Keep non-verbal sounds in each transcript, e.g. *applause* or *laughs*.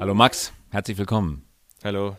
Hallo Max, herzlich willkommen. Hallo.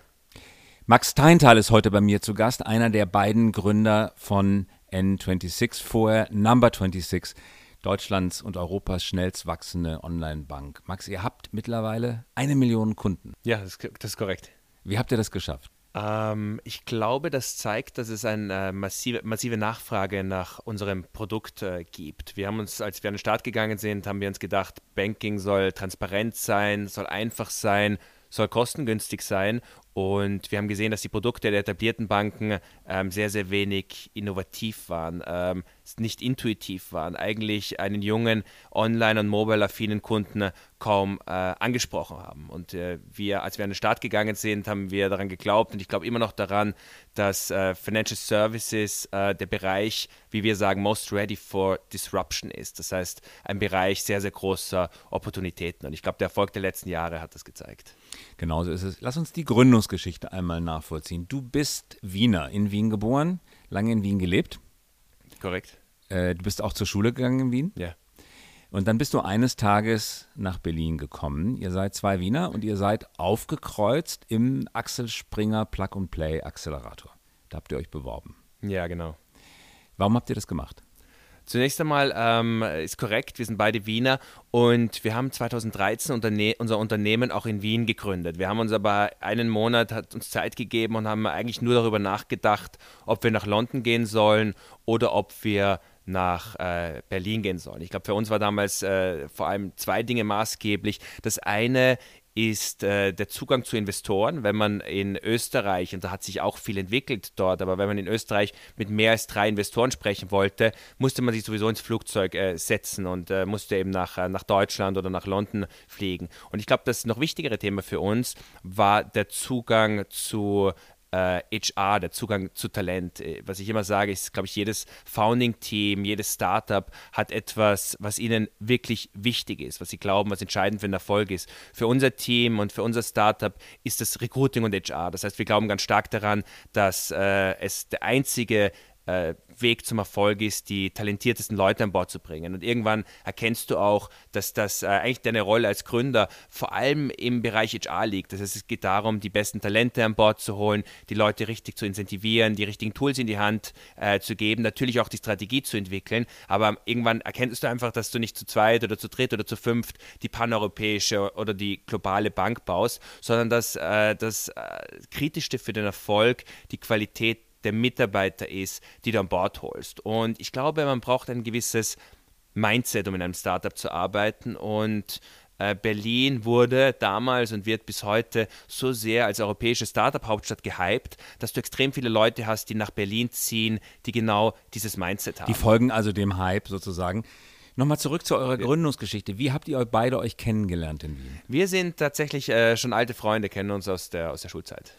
Max Teintal ist heute bei mir zu Gast, einer der beiden Gründer von N26, vorher Number 26, Deutschlands und Europas schnellst wachsende Online-Bank. Max, ihr habt mittlerweile eine Million Kunden. Ja, das, das ist korrekt. Wie habt ihr das geschafft? Ähm, ich glaube, das zeigt, dass es eine äh, massive, massive Nachfrage nach unserem Produkt äh, gibt. Wir haben uns, als wir an den Start gegangen sind, haben wir uns gedacht, Banking soll transparent sein, soll einfach sein, soll kostengünstig sein und wir haben gesehen, dass die Produkte der etablierten Banken ähm, sehr, sehr wenig innovativ waren, ähm, nicht intuitiv waren, eigentlich einen jungen, online- und mobile-affinen Kunden kaum äh, angesprochen haben. Und äh, wir, als wir an den Start gegangen sind, haben wir daran geglaubt und ich glaube immer noch daran, dass äh, Financial Services äh, der Bereich, wie wir sagen, most ready for disruption ist. Das heißt, ein Bereich sehr, sehr großer Opportunitäten. Und ich glaube, der Erfolg der letzten Jahre hat das gezeigt. Genauso ist es. Lass uns die Gründungsgeschichte einmal nachvollziehen. Du bist Wiener, in Wien geboren, lange in Wien gelebt. Korrekt. Äh, du bist auch zur Schule gegangen in Wien. Ja. Und dann bist du eines Tages nach Berlin gekommen. Ihr seid zwei Wiener und ihr seid aufgekreuzt im Axel Springer Plug and Play Accelerator. Da habt ihr euch beworben. Ja, genau. Warum habt ihr das gemacht? Zunächst einmal ähm, ist korrekt, wir sind beide Wiener und wir haben 2013 Unterne unser Unternehmen auch in Wien gegründet. Wir haben uns aber einen Monat hat uns Zeit gegeben und haben eigentlich nur darüber nachgedacht, ob wir nach London gehen sollen oder ob wir nach äh, Berlin gehen sollen. Ich glaube, für uns war damals äh, vor allem zwei Dinge maßgeblich. Das eine ist äh, der Zugang zu Investoren. Wenn man in Österreich, und da hat sich auch viel entwickelt dort, aber wenn man in Österreich mit mehr als drei Investoren sprechen wollte, musste man sich sowieso ins Flugzeug äh, setzen und äh, musste eben nach, äh, nach Deutschland oder nach London fliegen. Und ich glaube, das noch wichtigere Thema für uns war der Zugang zu äh, HR, der Zugang zu Talent. Äh, was ich immer sage, ist, glaube ich, jedes Founding-Team, jedes Startup hat etwas, was ihnen wirklich wichtig ist, was sie glauben, was entscheidend für den Erfolg ist. Für unser Team und für unser Startup ist das Recruiting und HR. Das heißt, wir glauben ganz stark daran, dass äh, es der einzige äh, Weg zum Erfolg ist, die talentiertesten Leute an Bord zu bringen. Und irgendwann erkennst du auch, dass das äh, eigentlich deine Rolle als Gründer vor allem im Bereich HR liegt. Das heißt, es geht darum, die besten Talente an Bord zu holen, die Leute richtig zu incentivieren, die richtigen Tools in die Hand äh, zu geben, natürlich auch die Strategie zu entwickeln. Aber irgendwann erkennst du einfach, dass du nicht zu zweit oder zu dritt oder zu fünft die paneuropäische oder die globale Bank baust, sondern dass äh, das äh, Kritischste für den Erfolg die Qualität der Mitarbeiter ist, die du an Bord holst. Und ich glaube, man braucht ein gewisses Mindset, um in einem Startup zu arbeiten. Und äh, Berlin wurde damals und wird bis heute so sehr als europäische Startup-Hauptstadt gehypt, dass du extrem viele Leute hast, die nach Berlin ziehen, die genau dieses Mindset haben. Die folgen also dem Hype sozusagen. Nochmal zurück zu eurer Gründungsgeschichte. Wie habt ihr beide euch kennengelernt in Wien? Wir sind tatsächlich äh, schon alte Freunde, kennen uns aus der, aus der Schulzeit.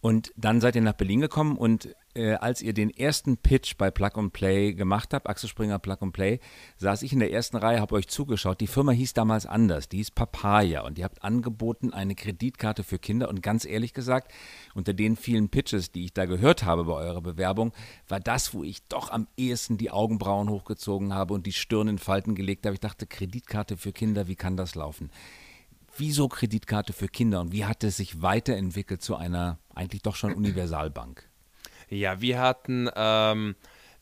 Und dann seid ihr nach Berlin gekommen und äh, als ihr den ersten Pitch bei Plug and Play gemacht habt, Axel Springer Plug and Play, saß ich in der ersten Reihe, habe euch zugeschaut. Die Firma hieß damals anders, die hieß Papaya und ihr habt angeboten eine Kreditkarte für Kinder und ganz ehrlich gesagt, unter den vielen Pitches, die ich da gehört habe bei eurer Bewerbung, war das, wo ich doch am ehesten die Augenbrauen hochgezogen habe und die Stirn in Falten gelegt habe. Ich dachte, Kreditkarte für Kinder, wie kann das laufen? Wieso Kreditkarte für Kinder und wie hat es sich weiterentwickelt zu einer eigentlich doch schon Universalbank? Ja, wir hatten ähm,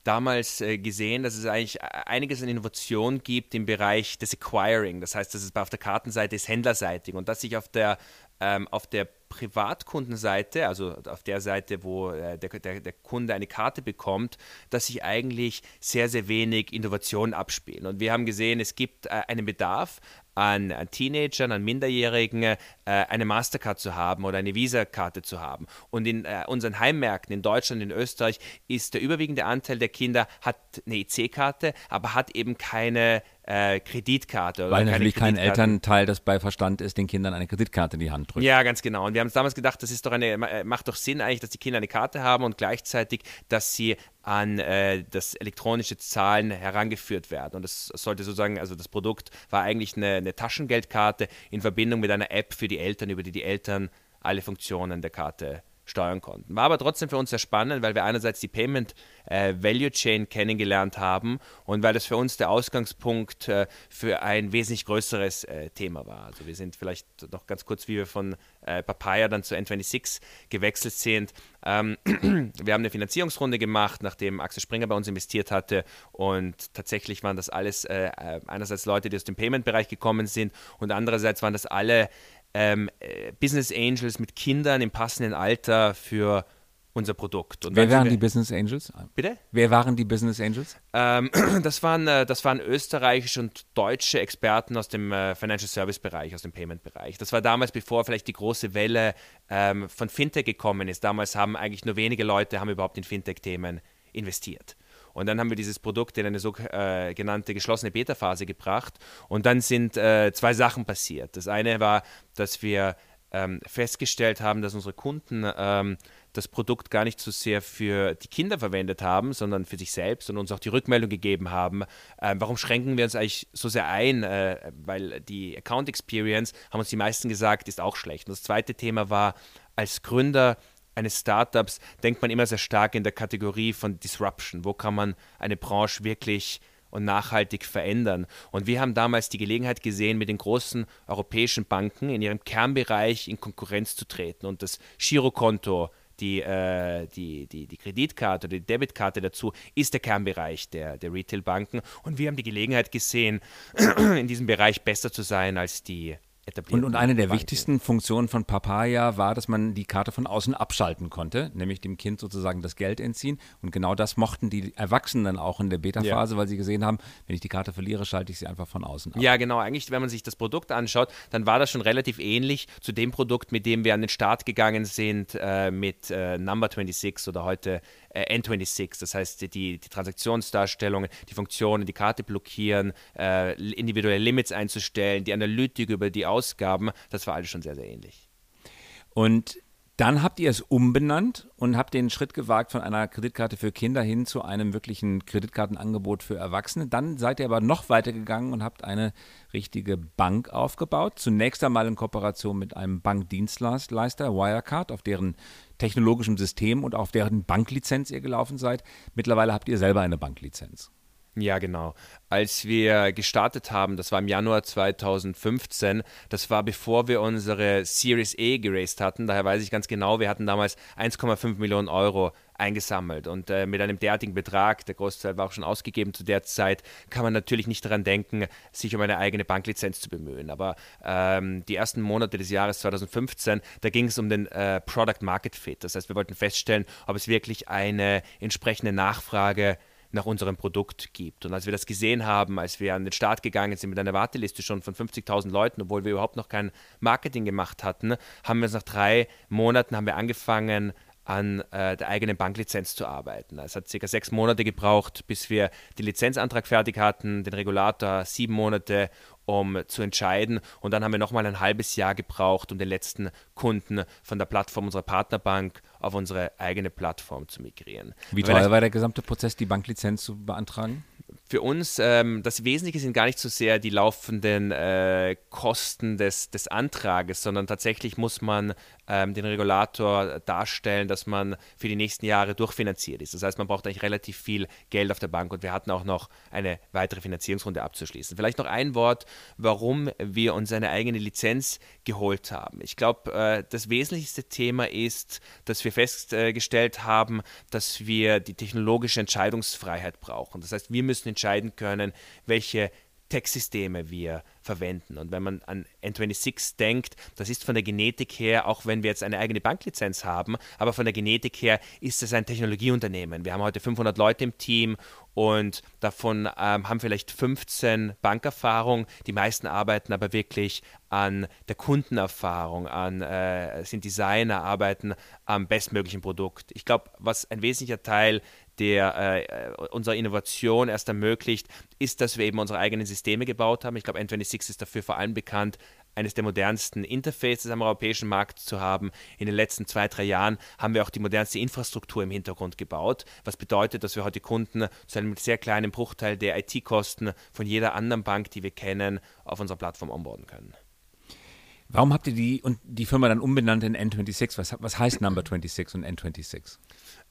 damals äh, gesehen, dass es eigentlich äh, einiges an Innovation gibt im Bereich des Acquiring. Das heißt, dass es auf der Kartenseite ist händlerseitig und dass sich auf der, ähm, auf der Privatkundenseite, also auf der Seite, wo äh, der, der, der, Kunde eine Karte bekommt, dass sich eigentlich sehr, sehr wenig Innovation abspielen. Und wir haben gesehen, es gibt äh, einen Bedarf an, Teenagern, an Minderjährigen äh, eine Mastercard zu haben oder eine Visa-Karte zu haben. Und in äh, unseren Heimmärkten in Deutschland, in Österreich ist der überwiegende Anteil der Kinder hat eine IC-Karte, aber hat eben keine äh, Kreditkarte. Weil natürlich kein Elternteil, das bei Verstand ist, den Kindern eine Kreditkarte in die Hand drückt. Ja, ganz genau. Und wir haben uns damals gedacht, das ist doch eine, äh, macht doch Sinn eigentlich, dass die Kinder eine Karte haben und gleichzeitig, dass sie an äh, das elektronische Zahlen herangeführt werden. Und das sollte sozusagen, also das Produkt war eigentlich eine, eine Taschengeldkarte in Verbindung mit einer App für die Eltern, über die die Eltern alle Funktionen der Karte steuern konnten. War aber trotzdem für uns sehr spannend, weil wir einerseits die Payment äh, Value Chain kennengelernt haben und weil das für uns der Ausgangspunkt äh, für ein wesentlich größeres äh, Thema war. Also wir sind vielleicht noch ganz kurz, wie wir von äh, Papaya dann zu N26 gewechselt sind. Ähm, *clears throat* wir haben eine Finanzierungsrunde gemacht, nachdem Axel Springer bei uns investiert hatte und tatsächlich waren das alles äh, äh, einerseits Leute, die aus dem Payment-Bereich gekommen sind und andererseits waren das alle ähm, Business Angels mit Kindern im passenden Alter für unser Produkt. Und Wer waren die Business Angels? Bitte? Wer waren die Business Angels? Ähm, *clears throat* das, waren, äh, das waren österreichische und deutsche Experten aus dem äh, Financial Service Bereich, aus dem Payment Bereich. Das war damals, bevor vielleicht die große Welle ähm, von Fintech gekommen ist. Damals haben eigentlich nur wenige Leute haben überhaupt in Fintech-Themen investiert. Und dann haben wir dieses Produkt in eine sogenannte äh, geschlossene Beta-Phase gebracht. Und dann sind äh, zwei Sachen passiert. Das eine war, dass wir ähm, festgestellt haben, dass unsere Kunden ähm, das Produkt gar nicht so sehr für die Kinder verwendet haben, sondern für sich selbst und uns auch die Rückmeldung gegeben haben, äh, warum schränken wir uns eigentlich so sehr ein, äh, weil die Account Experience, haben uns die meisten gesagt, ist auch schlecht. Und das zweite Thema war, als Gründer eines Startups denkt man immer sehr stark in der Kategorie von Disruption. Wo kann man eine Branche wirklich und nachhaltig verändern. Und wir haben damals die Gelegenheit gesehen, mit den großen europäischen Banken in ihrem Kernbereich in Konkurrenz zu treten und das Girokonto die, äh, die, die, die Kreditkarte oder die Debitkarte dazu ist der Kernbereich der, der Retailbanken. Und wir haben die Gelegenheit gesehen, *clears throat* in diesem Bereich besser zu sein als die etabliert. Und, und eine der Banken. wichtigsten Funktionen von Papaya war, dass man die Karte von außen abschalten konnte, nämlich dem Kind sozusagen das Geld entziehen. Und genau das mochten die Erwachsenen auch in der Beta-Phase, ja. weil sie gesehen haben, wenn ich die Karte verliere, schalte ich sie einfach von außen ab. Ja, genau. Eigentlich, wenn man sich das Produkt anschaut, dann war das schon relativ ähnlich zu dem Produkt, mit dem wir an den Start gegangen sind äh, mit äh, Number 26 oder heute äh, N26. Das heißt, die, die Transaktionsdarstellungen, die Funktionen, die Karte blockieren, äh, individuelle Limits einzustellen, die Analytik über die Ausgaben, das war alles schon sehr, sehr ähnlich. Und dann habt ihr es umbenannt und habt den Schritt gewagt von einer Kreditkarte für Kinder hin zu einem wirklichen Kreditkartenangebot für Erwachsene. Dann seid ihr aber noch weiter gegangen und habt eine richtige Bank aufgebaut. Zunächst einmal in Kooperation mit einem Bankdienstleister, Wirecard, auf deren technologischem System und auf deren Banklizenz ihr gelaufen seid. Mittlerweile habt ihr selber eine Banklizenz. Ja, genau. Als wir gestartet haben, das war im Januar 2015, das war bevor wir unsere Series E geraced hatten. Daher weiß ich ganz genau, wir hatten damals 1,5 Millionen Euro eingesammelt. Und äh, mit einem derartigen Betrag, der Großteil war auch schon ausgegeben zu der Zeit, kann man natürlich nicht daran denken, sich um eine eigene Banklizenz zu bemühen. Aber ähm, die ersten Monate des Jahres 2015, da ging es um den äh, Product Market Fit. Das heißt, wir wollten feststellen, ob es wirklich eine entsprechende Nachfrage gibt nach unserem Produkt gibt. Und als wir das gesehen haben, als wir an den Start gegangen sind mit einer Warteliste schon von 50.000 Leuten, obwohl wir überhaupt noch kein Marketing gemacht hatten, haben wir uns nach drei Monaten haben wir angefangen, an äh, der eigenen Banklizenz zu arbeiten. Es hat circa sechs Monate gebraucht, bis wir den Lizenzantrag fertig hatten, den Regulator sieben Monate, um zu entscheiden. Und dann haben wir nochmal ein halbes Jahr gebraucht, um den letzten Kunden von der Plattform unserer Partnerbank auf unsere eigene Plattform zu migrieren. Wie teuer war der gesamte Prozess, die Banklizenz zu beantragen? für uns ähm, das Wesentliche sind gar nicht so sehr die laufenden äh, Kosten des, des Antrages, sondern tatsächlich muss man ähm, den Regulator darstellen, dass man für die nächsten Jahre durchfinanziert ist. Das heißt, man braucht eigentlich relativ viel Geld auf der Bank und wir hatten auch noch eine weitere Finanzierungsrunde abzuschließen. Vielleicht noch ein Wort, warum wir uns eine eigene Lizenz geholt haben. Ich glaube, äh, das wesentlichste Thema ist, dass wir festgestellt haben, dass wir die technologische Entscheidungsfreiheit brauchen. Das heißt, wir müssen entscheiden können, welche Tech-Systeme wir verwenden. Und wenn man an N26 denkt, das ist von der Genetik her, auch wenn wir jetzt eine eigene Banklizenz haben, aber von der Genetik her ist es ein Technologieunternehmen. Wir haben heute 500 Leute im Team und davon ähm, haben vielleicht 15 Bankerfahrung. Die meisten arbeiten aber wirklich an der Kundenerfahrung, an, äh, sind Designer, arbeiten am bestmöglichen Produkt. Ich glaube, was ein wesentlicher Teil der äh, unserer Innovation erst ermöglicht, ist, dass wir eben unsere eigenen Systeme gebaut haben. Ich glaube, N26 ist dafür vor allem bekannt, eines der modernsten Interfaces am europäischen Markt zu haben. In den letzten zwei, drei Jahren haben wir auch die modernste Infrastruktur im Hintergrund gebaut, was bedeutet, dass wir heute Kunden zu einem sehr kleinen Bruchteil der IT-Kosten von jeder anderen Bank, die wir kennen, auf unserer Plattform onboarden können. Warum habt ihr die und die Firma dann umbenannt in N26? Was, was heißt Number 26 und N26?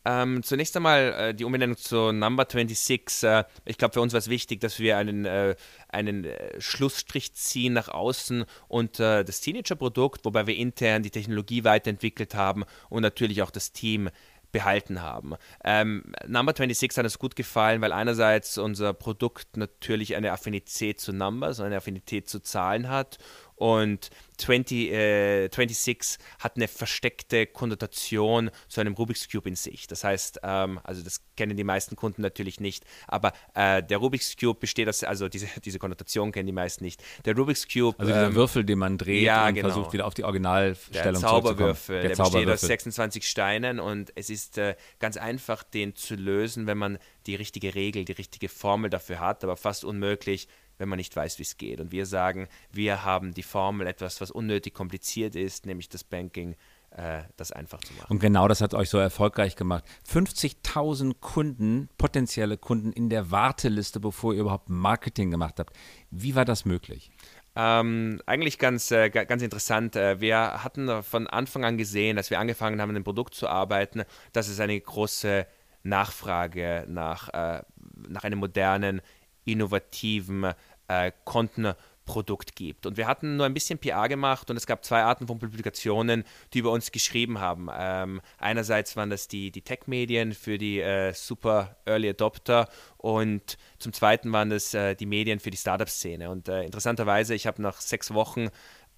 Ähm, zunächst einmal äh, die Umbenennung zu Number 26. Äh, ich glaube, für uns war es wichtig, dass wir einen, äh, einen äh, Schlussstrich ziehen nach außen und äh, das Teenager-Produkt, wobei wir intern die Technologie weiterentwickelt haben und natürlich auch das Team behalten haben. Ähm, Number 26 hat uns gut gefallen, weil einerseits unser Produkt natürlich eine Affinität zu Numbers, eine Affinität zu Zahlen hat und 20, äh, 26 hat eine versteckte Konnotation zu einem Rubik's Cube in sich. Das heißt, ähm, also das kennen die meisten Kunden natürlich nicht, aber äh, der Rubik's Cube besteht aus, also diese, *laughs* diese Konnotation kennen die meisten nicht. Der Rubik's Cube. Also dieser ähm, Würfel, den man dreht ja, und genau. versucht wieder auf die Originalstellung der Zauberwürfel, der, der Zauberwürfel. besteht aus 26 Steinen und es ist äh, ganz einfach, den zu lösen, wenn man die richtige Regel, die richtige Formel dafür hat, aber fast unmöglich, wenn man nicht weiß, wie es geht. Und wir sagen, wir haben die Formel, etwas, was unnötig kompliziert ist, nämlich das Banking, äh, das einfach zu machen. Und genau das hat euch so erfolgreich gemacht. 50.000 Kunden, potenzielle Kunden in der Warteliste, bevor ihr überhaupt Marketing gemacht habt. Wie war das möglich? Ähm, eigentlich ganz, äh, ganz interessant. Äh, wir hatten von Anfang an gesehen, als wir angefangen haben, an dem Produkt zu arbeiten, dass es eine große Nachfrage nach, äh, nach einem modernen innovativen äh, Kontenprodukt gibt. Und wir hatten nur ein bisschen PR gemacht und es gab zwei Arten von Publikationen, die über uns geschrieben haben. Ähm, einerseits waren das die, die Tech-Medien für die äh, super Early Adopter und zum Zweiten waren das äh, die Medien für die Startup-Szene. Und äh, interessanterweise, ich habe nach sechs Wochen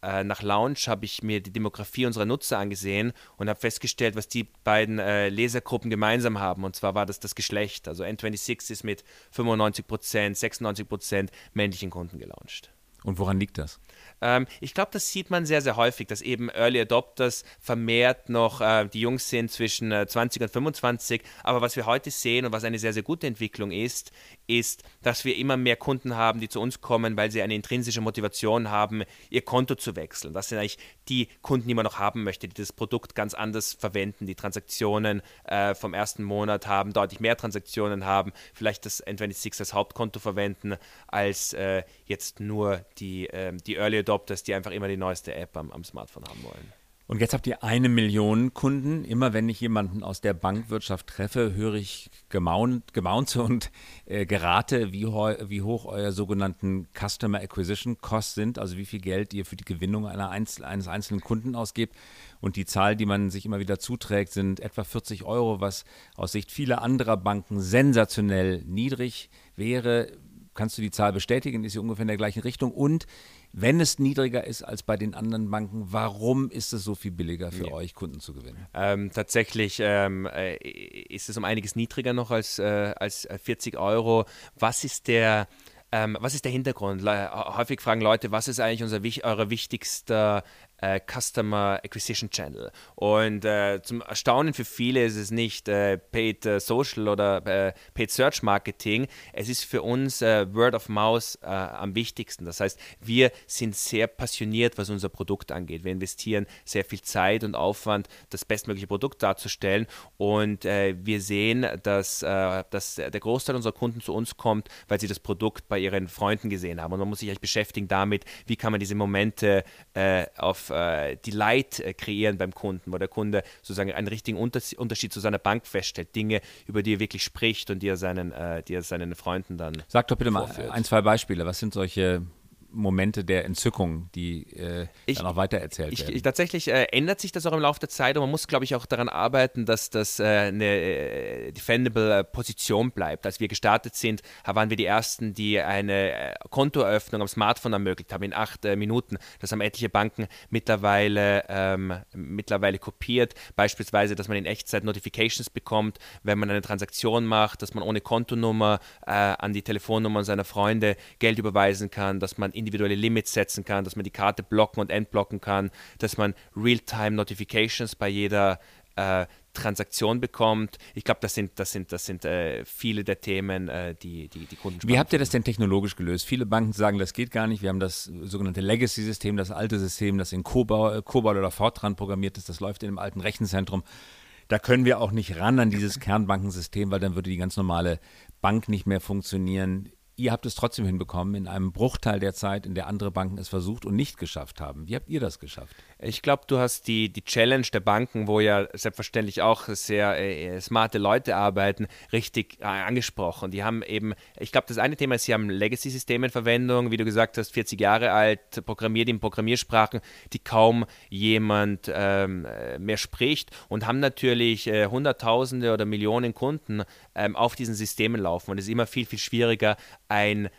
äh, nach Launch habe ich mir die Demografie unserer Nutzer angesehen und habe festgestellt, was die beiden äh, Lesergruppen gemeinsam haben. Und zwar war das das Geschlecht. Also N26 ist mit 95% 96% männlichen Kunden gelauncht. Und woran liegt das? Ähm, ich glaube, das sieht man sehr, sehr häufig, dass eben Early Adopters vermehrt noch äh, die Jungs sind zwischen äh, 20 und 25. Aber was wir heute sehen und was eine sehr, sehr gute Entwicklung ist, ist, dass wir immer mehr Kunden haben, die zu uns kommen, weil sie eine intrinsische Motivation haben, ihr Konto zu wechseln. Das sind eigentlich die Kunden, die man noch haben möchte, die das Produkt ganz anders verwenden, die Transaktionen äh, vom ersten Monat haben, deutlich mehr Transaktionen haben, vielleicht das N26 als Hauptkonto verwenden, als äh, jetzt nur die, ähm, die Early Adopters, die einfach immer die neueste App am, am Smartphone haben wollen. Und jetzt habt ihr eine Million Kunden. Immer wenn ich jemanden aus der Bankwirtschaft treffe, höre ich gemaunt, gemaunte und äh, gerate, wie, wie, hoch euer sogenannten Customer Acquisition Costs sind, also wie viel Geld ihr für die Gewinnung Einzel eines einzelnen Kunden ausgebt. Und die Zahl, die man sich immer wieder zuträgt, sind etwa 40 Euro, was aus Sicht vieler anderer Banken sensationell niedrig wäre. Kannst du die Zahl bestätigen? Ist sie ungefähr in der gleichen Richtung? Und wenn es niedriger ist als bei den anderen Banken, warum ist es so viel billiger für ja. euch, Kunden zu gewinnen? Ähm, tatsächlich ähm, äh, ist es um einiges niedriger noch als, äh, als 40 äh, Euro. Was ist der ähm, was ist der Hintergrund? Le häufig fragen Leute, was ist eigentlich unser, eure wichtigster äh, Customer Acquisition Channel. Und äh, zum Erstaunen für viele ist es nicht äh, Paid äh, Social oder äh, Paid Search Marketing. Es ist für uns äh, Word of Mouth am wichtigsten. Das heißt, wir sind sehr passioniert, was unser Produkt angeht. Wir investieren sehr viel Zeit und Aufwand, das bestmögliche Produkt darzustellen. Und wir sehen, dass, dass der Großteil unserer Kunden zu uns kommt, weil sie das Produkt bei ihren Freunden gesehen haben. Und man muss sich eigentlich beschäftigen damit, wie kann man diese Momente auf äh, Delight äh, kreieren beim Kunden, wo der Kunde sozusagen einen richtigen Unterschied zu seiner Bank feststellt, Dinge, über die er wirklich spricht und die er seinen, äh, die er seinen Freunden dann. Sag doch bitte vorführt. mal ein, zwei Beispiele. Was sind solche Momente der Entzückung, die äh, ich, dann auch weitererzählt ich, werden. Ich, tatsächlich äh, ändert sich das auch im Laufe der Zeit und man muss, glaube ich, auch daran arbeiten, dass das äh, eine äh, defendable äh, Position bleibt. Als wir gestartet sind, waren wir die Ersten, die eine äh, Kontoeröffnung am Smartphone ermöglicht haben in acht Minuten. Das haben etliche Banken mittlerweile, ähm, mittlerweile kopiert. Beispielsweise, dass man in Echtzeit Notifications bekommt, wenn man eine Transaktion macht, dass man ohne Kontonummer an die Telefonnummer seiner Freunde Geld überweisen kann, dass man individuelle Limits setzen kann, dass man die Karte blocken und entblocken kann, dass man Real-Time-Notifications bei jeder äh, Transaktion bekommt. Ich glaube, das sind, das sind, das sind äh, viele der Themen, äh, die, die die Kunden Wie habt ihr das denn technologisch gelöst? Viele Banken sagen, das geht gar nicht. Wir haben das sogenannte Legacy-System, das alte System, das in Cobol, Cobol oder Fortran programmiert ist. Das läuft in einem alten Rechenzentrum. Da können wir auch nicht ran an dieses *clears throat* Kernbankensystem, weil dann würde die ganz normale Bank nicht mehr funktionieren ihr habt es trotzdem hinbekommen in einem Bruchteil der Zeit, in der andere Banken es versucht und nicht geschafft haben. Wie habt ihr das geschafft? Ich glaube, du hast die, die Challenge der Banken, wo ja selbstverständlich auch sehr äh, smarte Leute arbeiten, richtig äh, angesprochen. Die haben eben, ich glaube, das eine Thema ist, sie haben Legacy-Systeme in Verwendung, wie du gesagt hast, 40 Jahre alt, programmiert in Programmiersprachen, die kaum jemand ähm, äh, mehr spricht und haben natürlich äh, Hunderttausende oder Millionen Kunden ähm, auf diesen Systemen laufen. Und es ist immer viel, viel schwieriger, ein äh,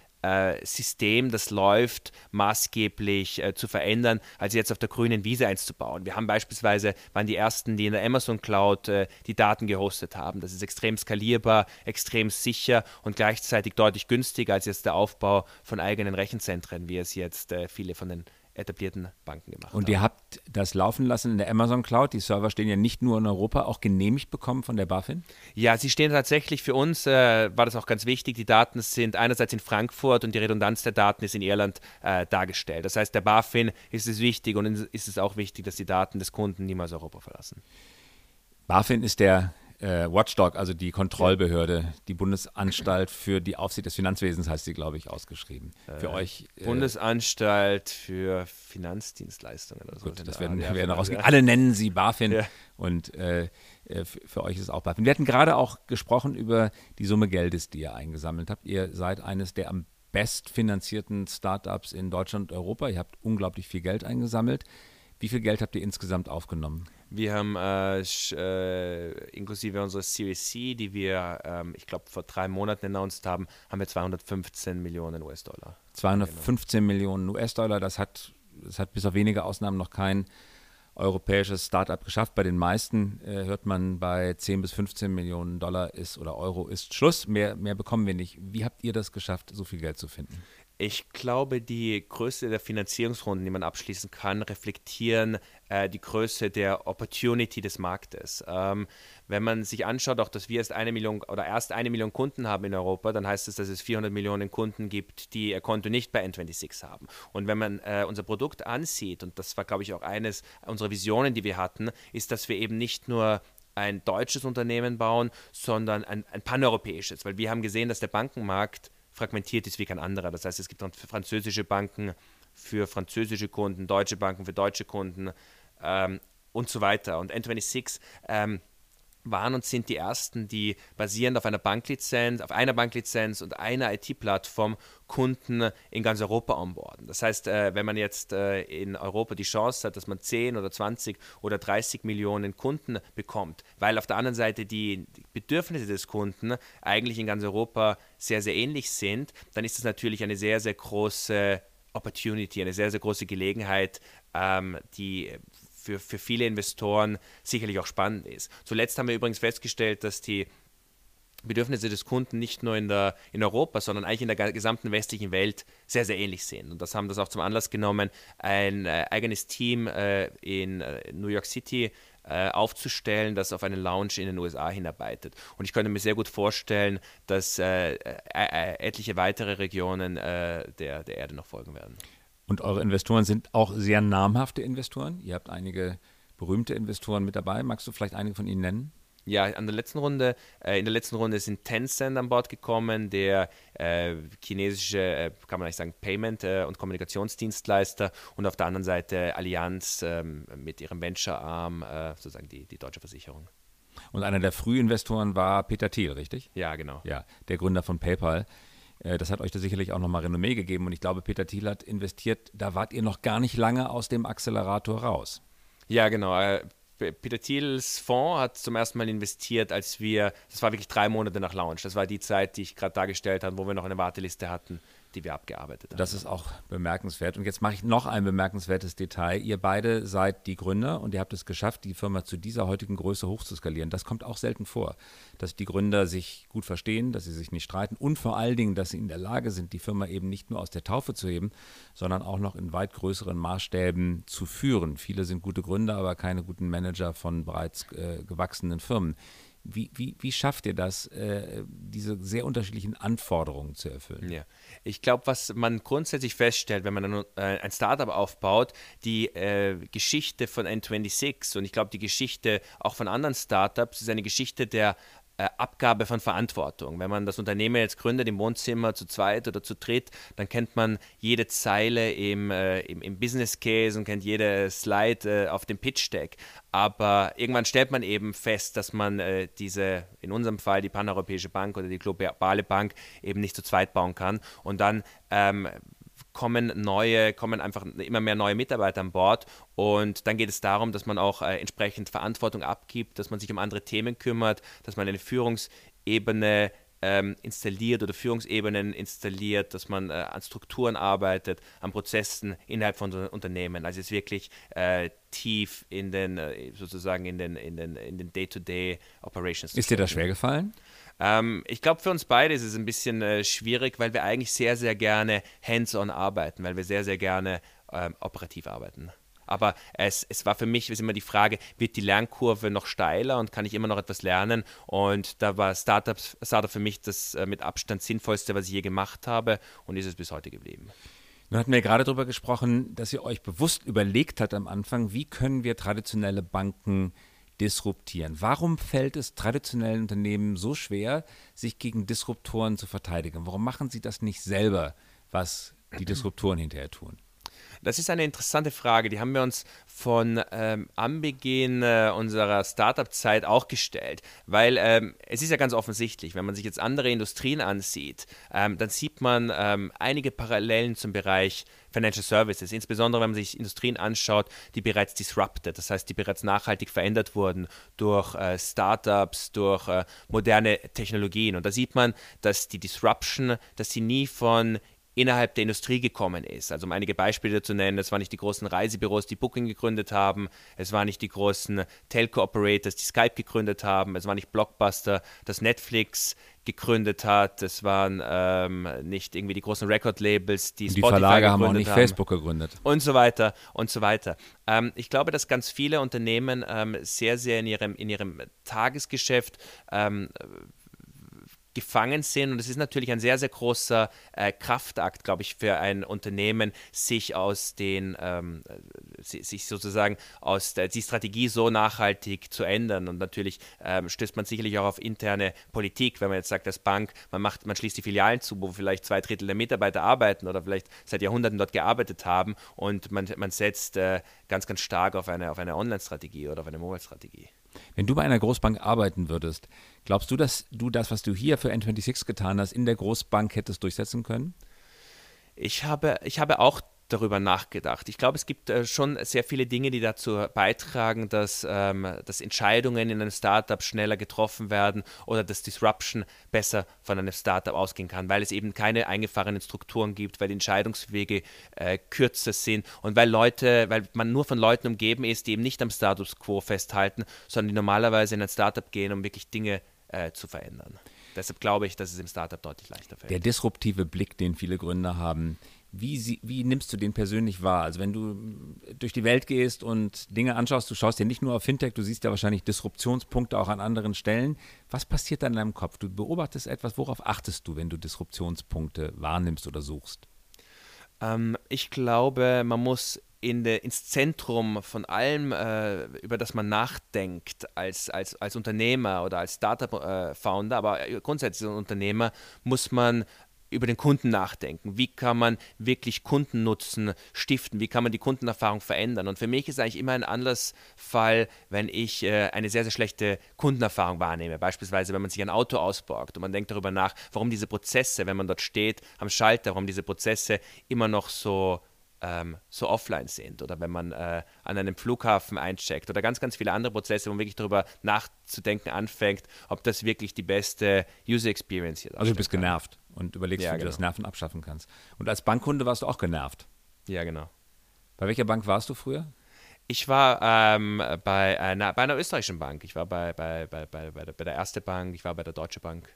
System, das läuft, maßgeblich äh, zu verändern, als jetzt auf der grünen Wiese eins zu bauen. Wir haben beispielsweise, waren die ersten, die in der Amazon Cloud äh, die Daten gehostet haben. Das ist extrem skalierbar, extrem sicher und gleichzeitig deutlich günstiger als jetzt der Aufbau von eigenen Rechenzentren, wie es jetzt äh, viele von den etablierten Banken gemacht Und ihr habt das laufen lassen in der Amazon Cloud. Die Server stehen ja nicht nur in Europa, auch genehmigt bekommen von der BaFin? Ja, sie stehen tatsächlich für uns, äh, war das auch ganz wichtig. Die Daten sind einerseits in Frankfurt und die Redundanz der Daten ist in Irland äh, dargestellt. Das heißt, der BaFin ist es wichtig und ist es auch wichtig, dass die Daten des Kunden niemals Europa verlassen. BaFin ist der äh, Watchdog, also die Kontrollbehörde, die Bundesanstalt für die Aufsicht des Finanzwesens heißt sie, glaube ich, ausgeschrieben. Für äh, euch. Äh, Bundesanstalt für Finanzdienstleistungen oder so. Gut, das werden wir noch rausgehen. Alle nennen sie BaFin ja. und äh, äh für euch ist es auch BaFin. Wir hatten gerade auch gesprochen über die Summe Geldes, die ihr eingesammelt habt. Ihr seid eines der am bestfinanzierten Startups in Deutschland und Europa. Ihr habt unglaublich viel Geld eingesammelt. Wie viel Geld habt ihr insgesamt aufgenommen? Wir haben äh, äh, inklusive unserer Series C, die wir, ähm, ich glaube, vor drei Monaten announced haben, haben wir 215 Millionen US-Dollar. 215 Millionen US-Dollar, das hat, das hat bis auf wenige Ausnahmen noch kein europäisches Startup geschafft. Bei den meisten äh, hört man bei 10 bis 15 Millionen Dollar ist oder Euro ist Schluss. Mehr, mehr bekommen wir nicht. Wie habt ihr das geschafft, so viel Geld zu finden? Ich glaube, die Größe der Finanzierungsrunden, die man abschließen kann, reflektieren äh, die Größe der Opportunity des Marktes. Ähm, wenn man sich anschaut, auch dass wir erst eine Million oder erst eine Million Kunden haben in Europa, dann heißt es, dass es 400 Millionen Kunden gibt, die ihr Konto nicht bei N26 haben. Und wenn man äh, unser Produkt ansieht, und das war, glaube ich, auch eines unserer Visionen, die wir hatten, ist, dass wir eben nicht nur ein deutsches Unternehmen bauen, sondern ein, ein paneuropäisches, weil wir haben gesehen, dass der Bankenmarkt fragmentiert ist wie kein anderer. Das heißt, es gibt französische Banken für französische Kunden, deutsche Banken für deutsche Kunden ähm, und so weiter. Und N26 ähm, waren und sind die ersten, die basierend auf einer Banklizenz, auf einer Banklizenz und einer IT-Plattform Kunden in ganz Europa onboarden. Das heißt, äh, wenn man jetzt äh, in Europa die Chance hat, dass man 10 oder 20 oder 30 Millionen Kunden bekommt, weil auf der anderen Seite die Bedürfnisse des Kunden eigentlich in ganz Europa sehr, sehr ähnlich sind, dann ist das natürlich eine sehr, sehr große Opportunity, eine sehr, sehr große Gelegenheit, ähm, die für, für viele Investoren sicherlich auch spannend ist. Zuletzt haben wir übrigens festgestellt, dass die Bedürfnisse des Kunden nicht nur in, der, in Europa, sondern eigentlich in der gesamten westlichen Welt sehr, sehr ähnlich sind. Und das haben das auch zum Anlass genommen, ein äh, eigenes Team äh, in äh, New York City äh, aufzustellen, das auf einen Launch in den USA hinarbeitet. Und ich könnte mir sehr gut vorstellen, dass äh, äh, etliche weitere Regionen der, der Erde noch folgen werden. Und eure Investoren sind auch sehr namhafte Investoren. Ihr habt einige berühmte Investoren mit dabei. Magst du vielleicht einige von ihnen nennen? Ja, an der letzten Runde, äh, in der letzten Runde sind Tencent an Bord gekommen, der äh, chinesische, äh, kann man eigentlich sagen, Payment- äh, und Kommunikationsdienstleister und auf der anderen Seite Allianz ähm, mit ihrem Venture-Arm, äh, sozusagen die, die deutsche Versicherung. Und einer der Frühinvestoren war Peter Thiel, richtig? Ja, genau. Ja, der Gründer von PayPal. Äh, das hat euch da sicherlich auch nochmal Renommee gegeben. Und ich glaube, Peter Thiel hat investiert, da wart ihr noch gar nicht lange aus dem Accelerator raus. Ja, genau. Äh, Peter Thiels Fonds hat zum ersten Mal investiert, als wir, das war wirklich drei Monate nach Launch. Das war die Zeit, die ich gerade dargestellt habe, wo wir noch eine Warteliste hatten die wir abgearbeitet haben. Das ist auch bemerkenswert. Und jetzt mache ich noch ein bemerkenswertes Detail. Ihr beide seid die Gründer und ihr habt es geschafft, die Firma zu dieser heutigen Größe hochzuskalieren. Das kommt auch selten vor, dass die Gründer sich gut verstehen, dass sie sich nicht streiten und vor allen Dingen, dass sie in der Lage sind, die Firma eben nicht nur aus der Taufe zu heben, sondern auch noch in weit größeren Maßstäben zu führen. Viele sind gute Gründer, aber keine guten Manager von bereits äh, gewachsenen Firmen. Wie, wie, wie schafft ihr das, äh, diese sehr unterschiedlichen Anforderungen zu erfüllen? Ja, ich glaube, was man grundsätzlich feststellt, wenn man ein, äh, ein Startup aufbaut, die äh, Geschichte von N26 und ich glaube, die Geschichte auch von anderen Startups ist eine Geschichte der äh, Abgabe von Verantwortung. Wenn man das Unternehmen jetzt gründet im Wohnzimmer zu zweit oder zu dritt, dann kennt man jede Zeile im, äh, im, im, Business Case und kennt jede Slide äh, auf dem Pitch Deck. Aber irgendwann stellt man eben fest, dass man äh, diese, in unserem Fall die Paneuropäische Bank oder die globale Bank eben nicht zu zweit bauen kann. Und dann ähm, kommen neue, kommen einfach immer mehr neue Mitarbeiter an Bord und dann geht es darum, dass man auch äh, entsprechend Verantwortung abgibt, dass man sich um andere Themen kümmert, dass man eine Führungsebene ähm, installiert oder Führungsebenen installiert, dass man äh, an Strukturen arbeitet, an Prozessen innerhalb von Unternehmen. Also es ist wirklich äh, tief in den äh, sozusagen in den in den in den Day-to-Day Operations. Ist dir das schwer gefallen? Ähm, ich glaube, für uns beide ist es ein bisschen äh, schwierig, weil wir eigentlich sehr, sehr gerne hands-on arbeiten, weil wir sehr, sehr gerne ähm, operativ arbeiten. Aber es, es war für mich ist immer die Frage, wird die Lernkurve noch steiler und kann ich immer noch etwas lernen? Und da war Startup, Startup für mich das äh, mit Abstand sinnvollste, was ich je gemacht habe und ist es bis heute geblieben. Nun hatten wir gerade darüber gesprochen, dass ihr euch bewusst überlegt habt am Anfang, wie können wir traditionelle Banken disruptieren. Warum fällt es traditionellen Unternehmen so schwer, sich gegen Disruptoren zu verteidigen? Warum machen sie das nicht selber, was die Disruptoren hinterher tun? Das ist eine interessante Frage. Die haben wir uns von ähm, Anbeginn äh, unserer Startup-Zeit auch gestellt, weil ähm, es ist ja ganz offensichtlich, wenn man sich jetzt andere Industrien ansieht, ähm, dann sieht man ähm, einige Parallelen zum Bereich Financial Services, insbesondere wenn man sich Industrien anschaut, die bereits disrupted, das heißt, die bereits nachhaltig verändert wurden durch äh, Startups, durch äh, moderne Technologien. Und da sieht man, dass die Disruption, dass sie nie von innerhalb der Industrie gekommen ist. Also um einige Beispiele zu nennen, es waren nicht die großen Reisebüros, die Booking gegründet haben, es waren nicht die großen Telco-Operators, die Skype gegründet haben, es war nicht Blockbuster, das Netflix gegründet hat, es waren ähm, nicht irgendwie die großen Record-Labels, die, die Verlage haben auch nicht haben. Facebook gegründet. Und so weiter und so weiter. Ähm, ich glaube, dass ganz viele Unternehmen ähm, sehr, sehr in ihrem, in ihrem Tagesgeschäft ähm, gefangen sind. Und es ist natürlich ein sehr, sehr großer äh, Kraftakt, glaube ich, für ein Unternehmen, sich aus den, ähm, sich sozusagen aus der, die Strategie so nachhaltig zu ändern. Und natürlich ähm, stößt man sicherlich auch auf interne Politik, wenn man jetzt sagt, als Bank, man macht, man schließt die Filialen zu, wo vielleicht zwei Drittel der Mitarbeiter arbeiten oder vielleicht seit Jahrhunderten dort gearbeitet haben und man, man setzt äh, ganz, ganz stark auf eine, auf eine Online-Strategie oder auf eine Mobile-Strategie. Wenn du bei einer Großbank arbeiten würdest, glaubst du, dass du das, was du hier für N26 getan hast, in der Großbank hättest durchsetzen können? Ich habe, ich habe auch darüber nachgedacht. Ich glaube, es gibt äh, schon sehr viele Dinge, die dazu beitragen, dass, ähm, dass Entscheidungen in einem Startup schneller getroffen werden oder dass Disruption besser von einem Startup ausgehen kann, weil es eben keine eingefahrenen Strukturen gibt, weil die Entscheidungswege äh, kürzer sind und weil Leute, weil man nur von Leuten umgeben ist, die eben nicht am Status quo festhalten, sondern die normalerweise in ein Startup gehen, um wirklich Dinge äh, zu verändern. Deshalb glaube ich, dass es im Startup deutlich leichter fällt. Der disruptive Blick, den viele Gründer haben, wie, sie, wie nimmst du den persönlich wahr? Also wenn du durch die Welt gehst und Dinge anschaust, du schaust ja nicht nur auf Fintech, du siehst ja wahrscheinlich Disruptionspunkte auch an anderen Stellen. Was passiert dann in deinem Kopf? Du beobachtest etwas, worauf achtest du, wenn du Disruptionspunkte wahrnimmst oder suchst? Ähm, ich glaube, man muss in de, ins Zentrum von allem, äh, über das man nachdenkt als, als, als Unternehmer oder als Startup-Founder, äh, aber grundsätzlich als Unternehmer, muss man über den Kunden nachdenken. Wie kann man wirklich Kundennutzen stiften? Wie kann man die Kundenerfahrung verändern? Und für mich ist eigentlich immer ein Anlassfall, wenn ich äh, eine sehr, sehr schlechte Kundenerfahrung wahrnehme. Beispielsweise, wenn man sich ein Auto ausborgt und man denkt darüber nach, warum diese Prozesse, wenn man dort steht am Schalter, warum diese Prozesse immer noch so ähm, so offline sind oder wenn man äh, an einem Flughafen eincheckt oder ganz, ganz viele andere Prozesse, wo man wirklich darüber nachzudenken anfängt, ob das wirklich die beste User Experience hier ist. Also du bist genervt und überlegst, ja, wie genau. du das genau. Nerven abschaffen kannst. Und als Bankkunde warst du auch genervt. Ja, genau. Bei welcher Bank warst du früher? Ich war ähm, bei, einer, bei einer österreichischen Bank. Ich war bei, bei, bei, bei, bei, der, bei der Erste Bank, ich war bei der Deutsche Bank.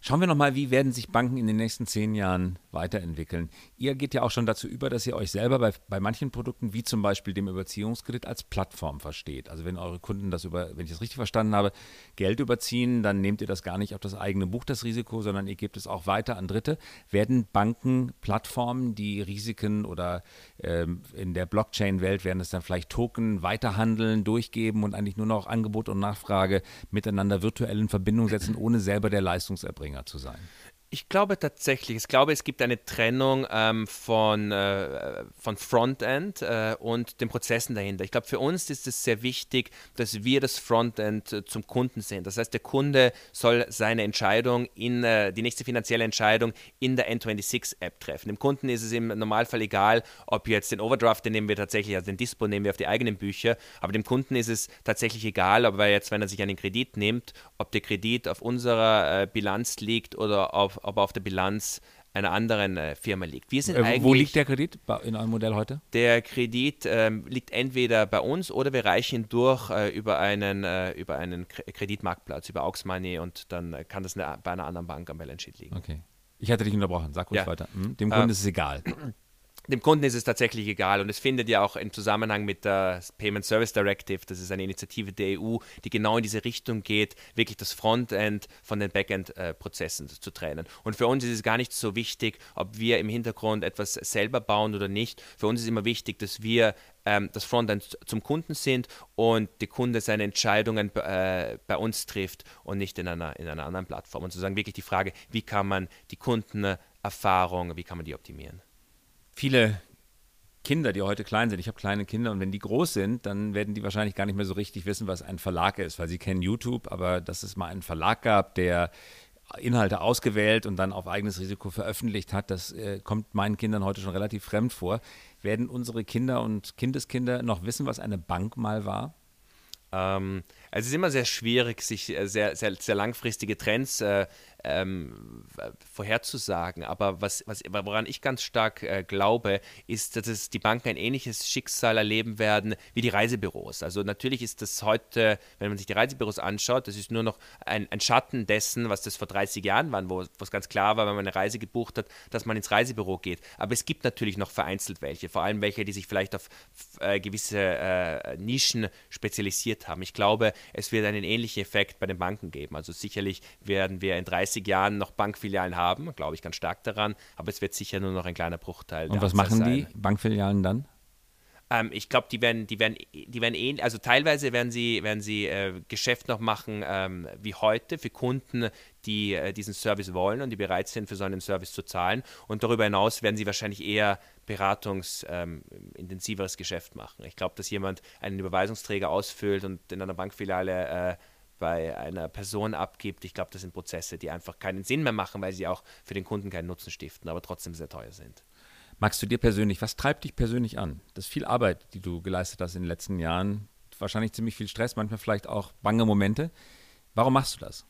Schauen wir nochmal, wie werden sich Banken in den nächsten zehn Jahren weiterentwickeln. Ihr geht ja auch schon dazu über, dass ihr euch selber bei, bei manchen Produkten, wie zum Beispiel dem Überziehungskredit, als Plattform versteht. Also wenn eure Kunden das über, wenn ich das richtig verstanden habe, Geld überziehen, dann nehmt ihr das gar nicht auf das eigene Buch, das Risiko, sondern ihr gebt es auch weiter an Dritte. Werden Banken Plattformen, die Risiken oder ähm, in der Blockchain-Welt werden es dann vielleicht Token weiterhandeln, durchgeben und eigentlich nur noch Angebot und Nachfrage miteinander virtuell in Verbindung setzen, ohne selber der Leistungserbringer zu sein? Ich glaube tatsächlich, ich glaube, es gibt eine Trennung ähm, von, äh, von Frontend äh, und den Prozessen dahinter. Ich glaube, für uns ist es sehr wichtig, dass wir das Frontend äh, zum Kunden sehen. Das heißt, der Kunde soll seine Entscheidung in äh, die nächste finanzielle Entscheidung in der N26-App treffen. Dem Kunden ist es im Normalfall egal, ob jetzt den Overdraft, den nehmen wir tatsächlich, also den Dispo nehmen wir auf die eigenen Bücher, aber dem Kunden ist es tatsächlich egal, ob er jetzt, wenn er sich einen Kredit nimmt, ob der Kredit auf unserer äh, Bilanz liegt oder auf ob er auf der Bilanz einer anderen äh, Firma liegt. Wir sind äh, wo liegt der Kredit in eurem Modell heute? Der Kredit ähm, liegt entweder bei uns oder wir reichen ihn durch äh, über einen, äh, über einen Kreditmarktplatz, über Aux Money und dann äh, kann das eine, bei einer anderen Bank am Balance Sheet liegen. Okay. Ich hatte dich unterbrochen, sag ruhig ja. weiter. Hm? Dem Kunden ähm, ist es egal. *clears throat* dem Kunden ist es tatsächlich egal und es findet ja auch im Zusammenhang mit der Payment Service Directive, das ist eine Initiative der EU, die genau in diese Richtung geht, wirklich das Frontend von den Backend-Prozessen zu trennen. Und für uns ist es gar nicht so wichtig, ob wir im Hintergrund etwas selber bauen oder nicht. Für uns ist immer wichtig, dass wir ähm, das Frontend zum Kunden sind und der Kunde seine Entscheidungen äh, bei uns trifft und nicht in einer, in einer anderen Plattform. Und sozusagen wirklich die Frage, wie kann man die Kundenerfahrung, wie kann man die optimieren? Viele Kinder, die heute klein sind, ich habe kleine Kinder und wenn die groß sind, dann werden die wahrscheinlich gar nicht mehr so richtig wissen, was ein Verlag ist, weil sie kennen YouTube, aber dass es mal einen Verlag gab, der Inhalte ausgewählt und dann auf eigenes Risiko veröffentlicht hat, das äh, kommt meinen Kindern heute schon relativ fremd vor. Werden unsere Kinder und Kindeskinder noch wissen, was eine Bank mal war? Ähm, es ist immer sehr schwierig, sich äh, sehr, sehr, sehr langfristige Trends äh, ähm, vorherzusagen. Aber was, was, woran ich ganz stark äh, glaube, ist, dass es die Banken ein ähnliches Schicksal erleben werden wie die Reisebüros. Also natürlich ist das heute, wenn man sich die Reisebüros anschaut, das ist nur noch ein, ein Schatten dessen, was das vor 30 Jahren war, wo es ganz klar war, wenn man eine Reise gebucht hat, dass man ins Reisebüro geht. Aber es gibt natürlich noch vereinzelt welche, vor allem welche, die sich vielleicht auf äh, gewisse äh, Nischen spezialisiert haben. Ich glaube, es wird einen ähnlichen Effekt bei den Banken geben. Also sicherlich werden wir in 30 30 Jahren noch Bankfilialen haben, glaube ich ganz stark daran, aber es wird sicher nur noch ein kleiner Bruchteil. Und was machen sein. die Bankfilialen dann? Ähm, ich glaube, die werden, die werden, die werden ähnlich, also teilweise werden sie, werden sie äh, Geschäft noch machen ähm, wie heute für Kunden, die äh, diesen Service wollen und die bereit sind, für so einen Service zu zahlen. Und darüber hinaus werden sie wahrscheinlich eher beratungsintensiveres ähm, Geschäft machen. Ich glaube, dass jemand einen Überweisungsträger ausfüllt und in einer Bankfiliale äh, bei einer Person abgibt. Ich glaube, das sind Prozesse, die einfach keinen Sinn mehr machen, weil sie auch für den Kunden keinen Nutzen stiften, aber trotzdem sehr teuer sind. Magst du dir persönlich, was treibt dich persönlich an? Das ist viel Arbeit, die du geleistet hast in den letzten Jahren. Wahrscheinlich ziemlich viel Stress, manchmal vielleicht auch bange Momente. Warum machst du das?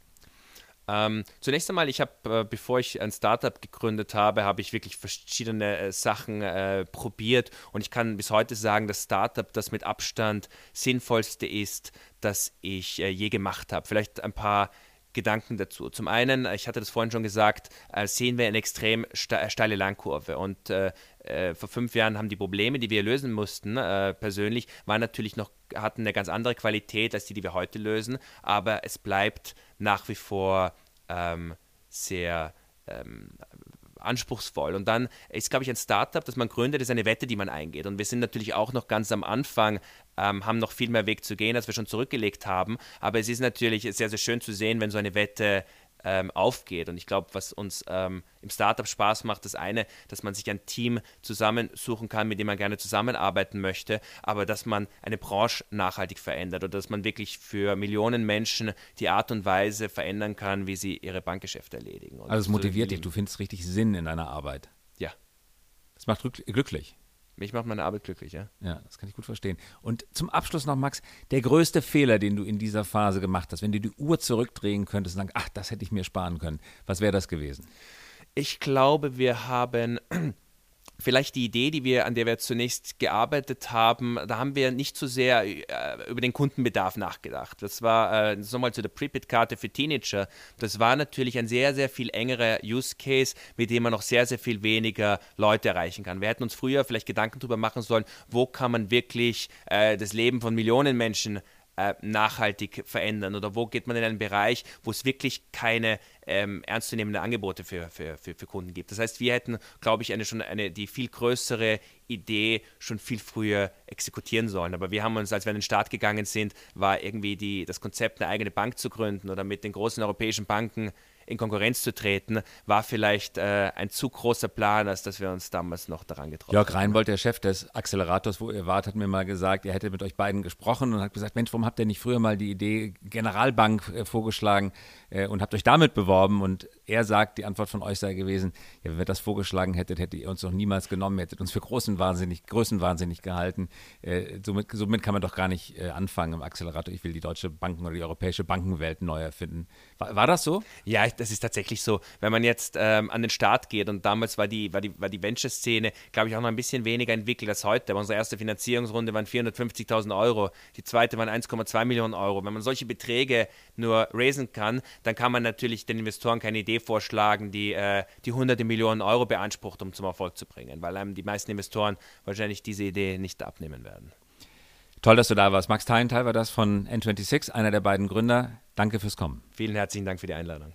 Ähm, zunächst einmal, ich habe, äh, bevor ich ein Startup gegründet habe, habe ich wirklich verschiedene äh, Sachen äh, probiert und ich kann bis heute sagen, dass Startup das mit Abstand sinnvollste ist, das ich äh, je gemacht habe. Vielleicht ein paar Gedanken dazu. Zum einen, ich hatte das vorhin schon gesagt, äh, sehen wir eine extrem steile Langkurve und äh, vor fünf Jahren haben die Probleme, die wir lösen mussten, persönlich, waren natürlich noch, hatten eine ganz andere Qualität als die, die wir heute lösen, aber es bleibt nach wie vor ähm, sehr ähm, anspruchsvoll. Und dann ist, glaube ich, ein Startup, das man gründet, ist eine Wette, die man eingeht. Und wir sind natürlich auch noch ganz am Anfang, ähm, haben noch viel mehr Weg zu gehen, als wir schon zurückgelegt haben. Aber es ist natürlich sehr, sehr schön zu sehen, wenn so eine Wette ähm, aufgeht. Und ich glaube, was uns ähm, im Startup Spaß macht, das eine, dass man sich ein Team zusammensuchen kann, mit dem man gerne zusammenarbeiten möchte, aber dass man eine Branche nachhaltig verändert oder dass man wirklich für Millionen Menschen die Art und Weise verändern kann, wie sie ihre Bankgeschäfte erledigen. Und also es motiviert dich, du findest richtig Sinn in deiner Arbeit. Ja. Das macht glücklich. Mich macht meine Arbeit glücklich, ja. Ja, das kann ich gut verstehen. Und zum Abschluss noch, Max, der größte Fehler, den du in dieser Phase gemacht hast, wenn du die Uhr zurückdrehen könntest und sagen, ach, das hätte ich mir sparen können, was wäre das gewesen? Ich glaube, wir haben vielleicht die Idee, die wir, an der wir zunächst gearbeitet haben, da haben wir nicht so sehr äh, über den Kundenbedarf nachgedacht. Das war äh, nochmal zu der Prepaid-Karte für Teenager. Das war natürlich ein sehr, sehr viel engerer Use Case, mit dem man noch sehr, sehr viel weniger Leute erreichen kann. Wir hätten uns früher vielleicht Gedanken darüber machen sollen, wo kann man wirklich äh, das Leben von Millionen Menschen äh, nachhaltig verändern oder wo geht man in einen Bereich, wo es wirklich keine ähm, ernstzunehmende Angebote für, für, für, für, Kunden gibt. Das heißt, wir hätten, glaube ich, eine schon eine die viel größere Idee schon viel früher exekutieren sollen. Aber wir haben uns, als wir an den Start gegangen sind, war irgendwie die, das Konzept, eine eigene Bank zu gründen oder mit den großen europäischen Banken in Konkurrenz zu treten, war vielleicht äh, ein zu großer Plan, als dass wir uns damals noch daran getroffen Jörg Reinbold, der Chef des Accelerators, wo ihr wart, hat mir mal gesagt, er hätte mit euch beiden gesprochen und hat gesagt, Mensch, warum habt ihr nicht früher mal die Idee Generalbank äh, vorgeschlagen äh, und habt euch damit beworben? Und er sagt, die Antwort von euch sei gewesen, ja, wenn ihr das vorgeschlagen hättet, hättet ihr uns noch niemals genommen, hättet uns für großen wahnsinnig, größenwahnsinnig gehalten. Äh, somit, somit, kann man doch gar nicht äh, anfangen im Accelerator. Ich will die deutsche Banken- oder die europäische Bankenwelt neu erfinden. War, war das so? Ja, das ist tatsächlich so. Wenn man jetzt ähm, an den Start geht und damals war die, war die, war die Venture-Szene, glaube ich, auch noch ein bisschen weniger entwickelt als heute. Unsere erste Finanzierungsrunde waren 450.000 Euro, die zweite waren 1,2 Millionen Euro. Wenn man solche Beträge nur raisen kann, dann kann man natürlich den Investoren keine Idee vorschlagen, die, äh, die hunderte Millionen Euro beansprucht, um zum Erfolg zu bringen, weil einem die meisten Investoren wahrscheinlich diese Idee nicht abnehmen werden. Toll, dass du da warst. Max Teilenthal war das von N26, einer der beiden Gründer. Danke fürs Kommen. Vielen herzlichen Dank für die Einladung.